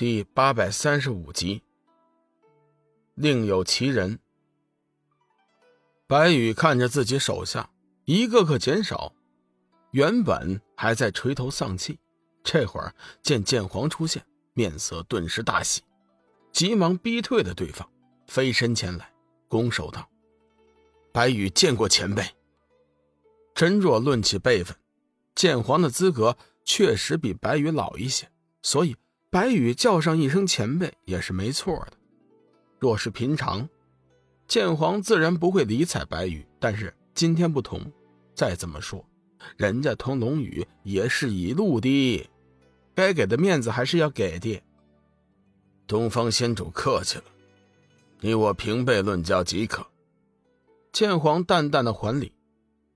第八百三十五集。另有其人。白羽看着自己手下一个个减少，原本还在垂头丧气，这会儿见剑皇出现，面色顿时大喜，急忙逼退了对方，飞身前来，拱手道：“白羽见过前辈。”真若论起辈分，剑皇的资格确实比白羽老一些，所以。白羽叫上一声前辈也是没错的。若是平常，剑皇自然不会理睬白羽。但是今天不同，再怎么说，人家同龙宇也是一路的，该给的面子还是要给的。东方仙主客气了，你我平辈论交即可。剑皇淡淡的还礼。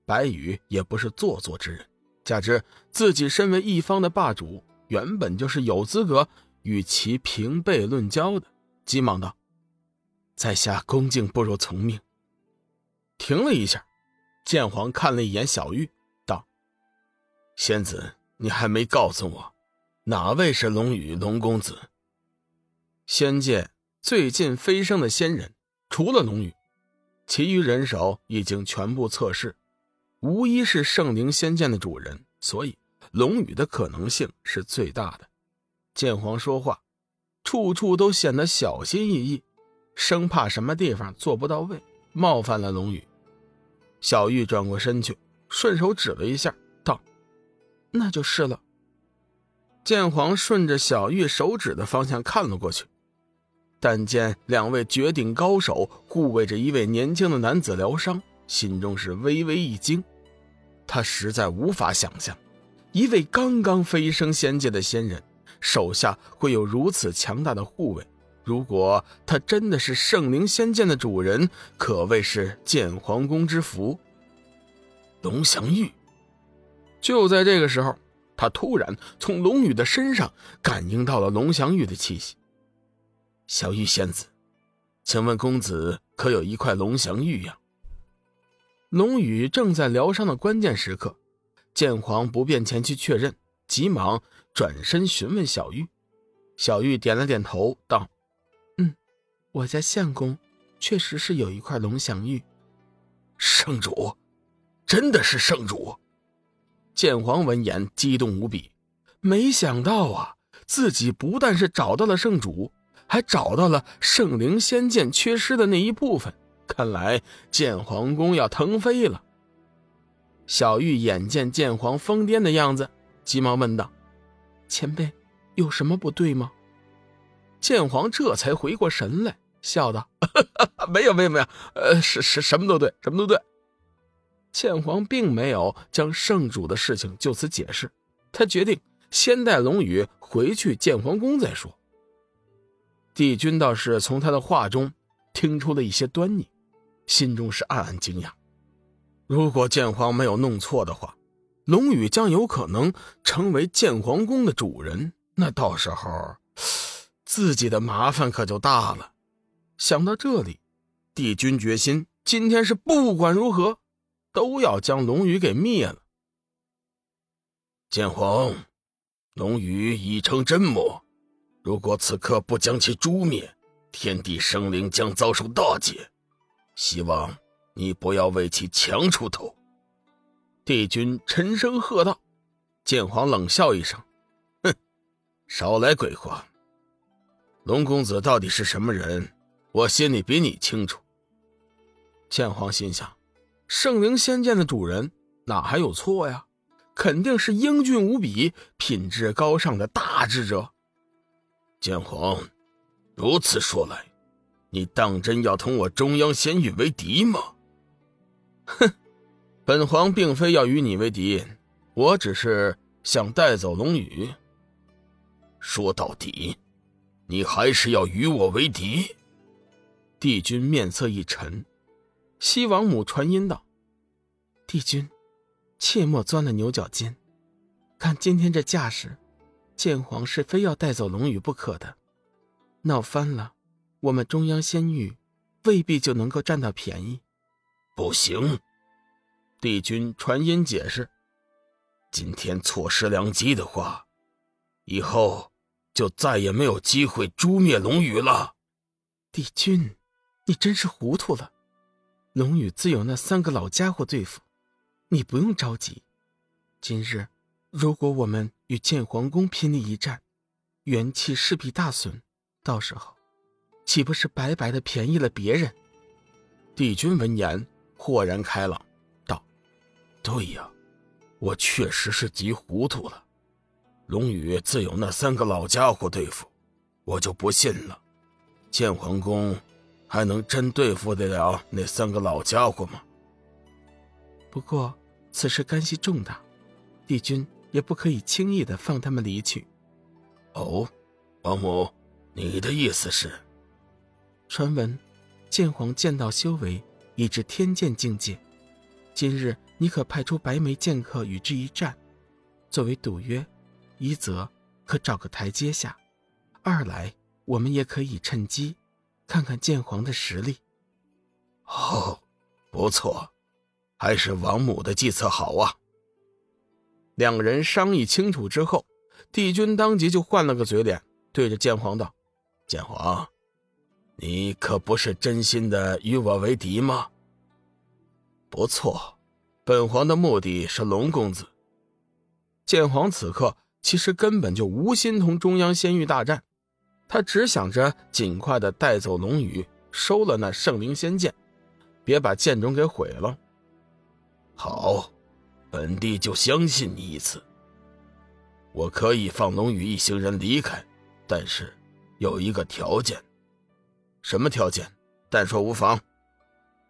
白羽也不是做作之人，加之自己身为一方的霸主。原本就是有资格与其平辈论交的，急忙道：“在下恭敬不如从命。”停了一下，剑皇看了一眼小玉，道：“仙子，你还没告诉我，哪位是龙宇龙公子？仙界最近飞升的仙人，除了龙宇，其余人手已经全部测试，无一是圣灵仙剑的主人，所以。”龙宇的可能性是最大的。剑皇说话，处处都显得小心翼翼，生怕什么地方做不到位，冒犯了龙宇。小玉转过身去，顺手指了一下，道：“那就是了。”剑皇顺着小玉手指的方向看了过去，但见两位绝顶高手护卫着一位年轻的男子疗伤，心中是微微一惊。他实在无法想象。一位刚刚飞升仙界的仙人，手下会有如此强大的护卫。如果他真的是圣灵仙剑的主人，可谓是剑皇宫之福。龙翔玉，就在这个时候，他突然从龙宇的身上感应到了龙翔玉的气息。小玉仙子，请问公子可有一块龙翔玉呀？龙宇正在疗伤的关键时刻。剑皇不便前去确认，急忙转身询问小玉。小玉点了点头，道：“嗯，我家相公确实是有一块龙翔玉。”圣主，真的是圣主！剑皇闻言激动无比，没想到啊，自己不但是找到了圣主，还找到了圣灵仙剑缺失的那一部分。看来剑皇宫要腾飞了。小玉眼见剑皇疯癫的样子，急忙问道：“前辈，有什么不对吗？”剑皇这才回过神来，笑道：“没有，没有，没有，呃，是是，什么都对，什么都对。”剑皇并没有将圣主的事情就此解释，他决定先带龙宇回去剑皇宫再说。帝君倒是从他的话中听出了一些端倪，心中是暗暗惊讶。如果剑皇没有弄错的话，龙宇将有可能成为剑皇宫的主人。那到时候，自己的麻烦可就大了。想到这里，帝君决心今天是不管如何都要将龙宇给灭了。剑皇，龙宇已成真魔，如果此刻不将其诛灭，天地生灵将遭受大劫。希望。你不要为其强出头！帝君沉声喝道。剑皇冷笑一声：“哼，少来鬼话！龙公子到底是什么人？我心里比你清楚。”剑皇心想：圣灵仙剑的主人哪还有错呀？肯定是英俊无比、品质高尚的大智者。剑皇，如此说来，你当真要同我中央仙域为敌吗？哼，本皇并非要与你为敌，我只是想带走龙宇。说到底，你还是要与我为敌。帝君面色一沉，西王母传音道：“帝君，切莫钻了牛角尖。看今天这架势，剑皇是非要带走龙宇不可的。闹翻了，我们中央仙域未必就能够占到便宜。”不行，帝君传音解释：“今天错失良机的话，以后就再也没有机会诛灭龙宇了。帝君，你真是糊涂了。龙宇自有那三个老家伙对付，你不用着急。今日，如果我们与建皇宫拼力一战，元气势必大损，到时候，岂不是白白的便宜了别人？帝君闻言豁然开朗，道：“对呀，我确实是急糊涂了。龙宇自有那三个老家伙对付，我就不信了。”剑皇宫还能真对付得了那三个老家伙吗？不过此事干系重大，帝君也不可以轻易的放他们离去。哦，王母，你的意思是？传闻剑皇剑道修为已至天剑境界，今日你可派出白眉剑客与之一战，作为赌约，一则可找个台阶下，二来。我们也可以趁机看看剑皇的实力。哦，不错，还是王母的计策好啊。两人商议清楚之后，帝君当即就换了个嘴脸，对着剑皇道：“剑皇，你可不是真心的与我为敌吗？”不错，本皇的目的是龙公子。剑皇此刻其实根本就无心同中央仙域大战。他只想着尽快的带走龙宇，收了那圣灵仙剑，别把剑种给毁了。好，本帝就相信你一次。我可以放龙宇一行人离开，但是有一个条件。什么条件？但说无妨。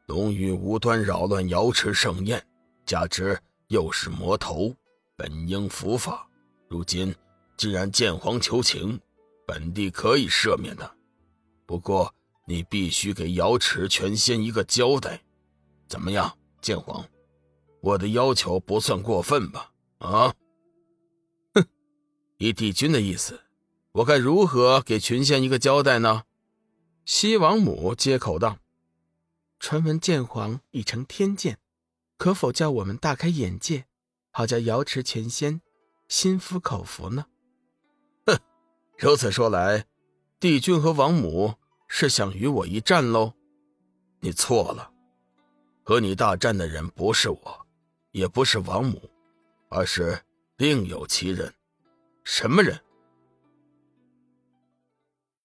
龙宇无端扰乱瑶池盛宴，加之又是魔头，本应伏法，如今竟然见皇求情。本帝可以赦免他，不过你必须给瑶池全仙一个交代，怎么样，剑皇？我的要求不算过分吧？啊？哼，依帝君的意思，我该如何给群仙一个交代呢？西王母接口道：“传闻剑皇已成天剑，可否叫我们大开眼界，好叫瑶池前仙心服口服呢？”哼如此说来，帝君和王母是想与我一战喽？你错了，和你大战的人不是我，也不是王母，而是另有其人。什么人？